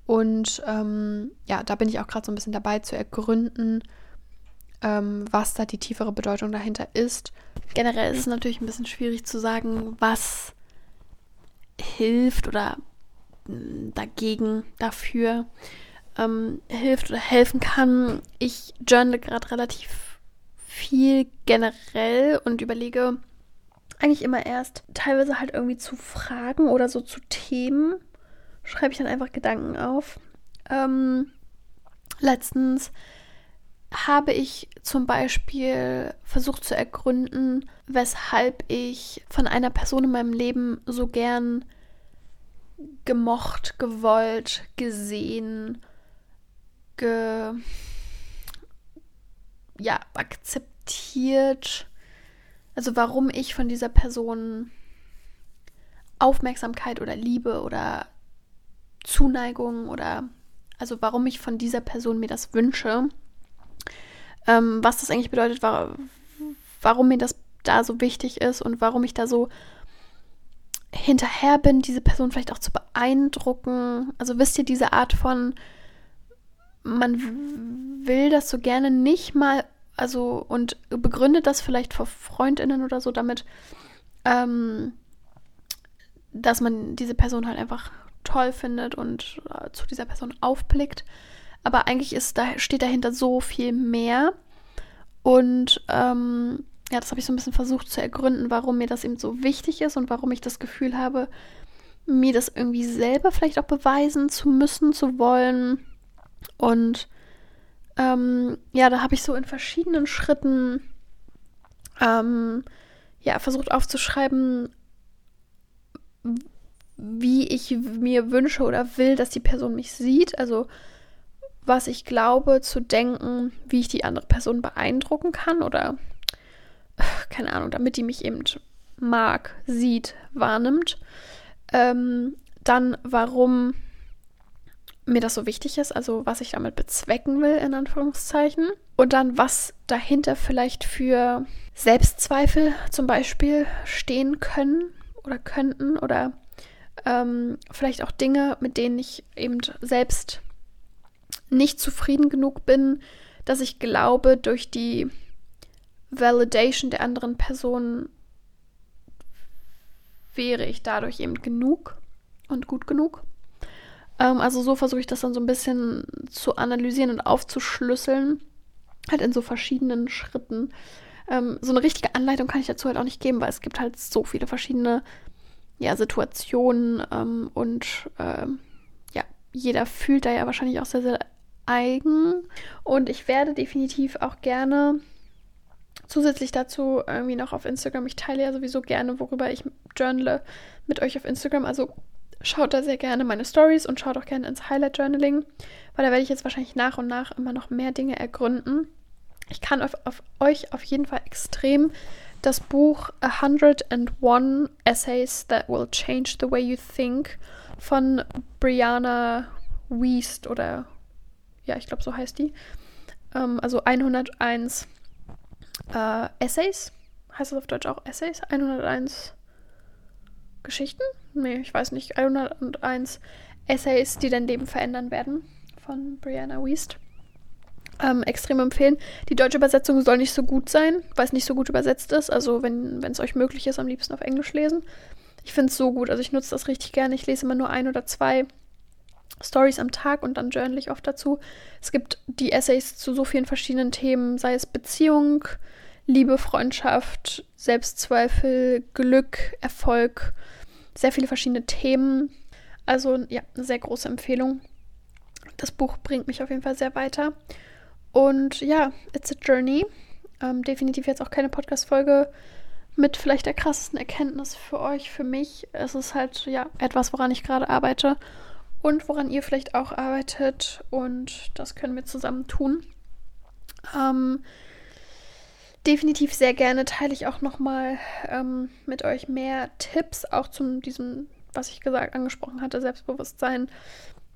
Und ähm, ja, da bin ich auch gerade so ein bisschen dabei zu ergründen, ähm, was da die tiefere Bedeutung dahinter ist. Generell ist es natürlich ein bisschen schwierig zu sagen, was hilft oder hm, dagegen, dafür ähm, hilft oder helfen kann. Ich journal gerade relativ viel generell und überlege, eigentlich immer erst teilweise halt irgendwie zu Fragen oder so zu Themen. Schreibe ich dann einfach Gedanken auf. Ähm, letztens habe ich zum Beispiel versucht zu ergründen, weshalb ich von einer Person in meinem Leben so gern gemocht, gewollt, gesehen, ge ja, akzeptiert, also warum ich von dieser Person Aufmerksamkeit oder Liebe oder Zuneigung oder also warum ich von dieser Person mir das wünsche, ähm, was das eigentlich bedeutet, war, warum mir das da so wichtig ist und warum ich da so hinterher bin, diese Person vielleicht auch zu beeindrucken. Also wisst ihr, diese Art von, man will das so gerne nicht mal, also und begründet das vielleicht vor Freundinnen oder so damit, ähm, dass man diese Person halt einfach toll findet und äh, zu dieser Person aufblickt. Aber eigentlich ist da steht dahinter so viel mehr. Und ähm, ja, das habe ich so ein bisschen versucht zu ergründen, warum mir das eben so wichtig ist und warum ich das Gefühl habe, mir das irgendwie selber vielleicht auch beweisen zu müssen, zu wollen. Und ähm, ja, da habe ich so in verschiedenen Schritten ähm, ja, versucht aufzuschreiben, wie ich mir wünsche oder will, dass die Person mich sieht. Also was ich glaube zu denken, wie ich die andere Person beeindrucken kann oder keine Ahnung, damit die mich eben mag, sieht, wahrnimmt. Ähm, dann, warum mir das so wichtig ist, also was ich damit bezwecken will, in Anführungszeichen. Und dann, was dahinter vielleicht für Selbstzweifel zum Beispiel stehen können oder könnten oder ähm, vielleicht auch Dinge, mit denen ich eben selbst nicht zufrieden genug bin, dass ich glaube, durch die Validation der anderen Person wäre ich dadurch eben genug und gut genug. Ähm, also so versuche ich das dann so ein bisschen zu analysieren und aufzuschlüsseln, halt in so verschiedenen Schritten. Ähm, so eine richtige Anleitung kann ich dazu halt auch nicht geben, weil es gibt halt so viele verschiedene ja, Situationen ähm, und ähm, ja, jeder fühlt da ja wahrscheinlich auch sehr, sehr eigen. Und ich werde definitiv auch gerne zusätzlich dazu irgendwie noch auf Instagram, ich teile ja sowieso gerne, worüber ich journale mit euch auf Instagram. Also schaut da sehr gerne meine Stories und schaut auch gerne ins Highlight Journaling, weil da werde ich jetzt wahrscheinlich nach und nach immer noch mehr Dinge ergründen. Ich kann auf, auf euch auf jeden Fall extrem das Buch 101 Essays That Will Change the Way You Think von Brianna Wiest oder ja, ich glaube, so heißt die. Ähm, also 101 äh, Essays. Heißt das auf Deutsch auch Essays? 101 Geschichten? Nee, ich weiß nicht. 101 Essays, die dein Leben verändern werden. Von Brianna Wiest ähm, extrem empfehlen. Die deutsche Übersetzung soll nicht so gut sein, weil es nicht so gut übersetzt ist. Also wenn es euch möglich ist, am liebsten auf Englisch lesen. Ich finde es so gut. Also ich nutze das richtig gerne. Ich lese immer nur ein oder zwei Stories am Tag und dann journal ich oft dazu. Es gibt die Essays zu so vielen verschiedenen Themen, sei es Beziehung, Liebe, Freundschaft, Selbstzweifel, Glück, Erfolg, sehr viele verschiedene Themen. Also ja, eine sehr große Empfehlung. Das Buch bringt mich auf jeden Fall sehr weiter. Und ja, it's a journey. Ähm, definitiv jetzt auch keine Podcast-Folge mit vielleicht der krassesten Erkenntnis für euch, für mich. Es ist halt ja etwas, woran ich gerade arbeite und woran ihr vielleicht auch arbeitet. Und das können wir zusammen tun. Ähm, definitiv sehr gerne teile ich auch nochmal ähm, mit euch mehr Tipps, auch zu diesem, was ich gesagt, angesprochen hatte, Selbstbewusstsein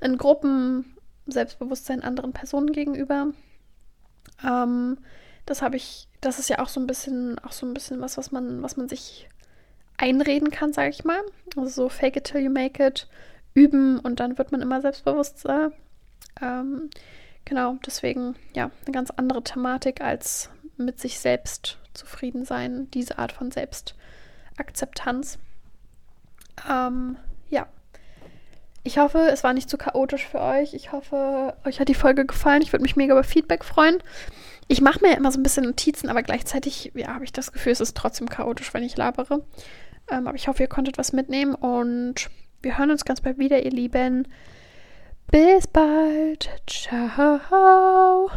in Gruppen, Selbstbewusstsein anderen Personen gegenüber. Ähm, das habe ich, das ist ja auch so ein bisschen, auch so ein bisschen was, was man, was man sich einreden kann, sage ich mal. Also so fake it till you make it, üben und dann wird man immer selbstbewusster. Ähm, genau, deswegen ja, eine ganz andere Thematik als mit sich selbst zufrieden sein, diese Art von Selbstakzeptanz. Ähm, ja. Ich hoffe, es war nicht zu chaotisch für euch. Ich hoffe, euch hat die Folge gefallen. Ich würde mich mega über Feedback freuen. Ich mache mir ja immer so ein bisschen Notizen, aber gleichzeitig ja, habe ich das Gefühl, es ist trotzdem chaotisch, wenn ich labere. Ähm, aber ich hoffe, ihr konntet was mitnehmen und wir hören uns ganz bald wieder, ihr Lieben. Bis bald. Ciao.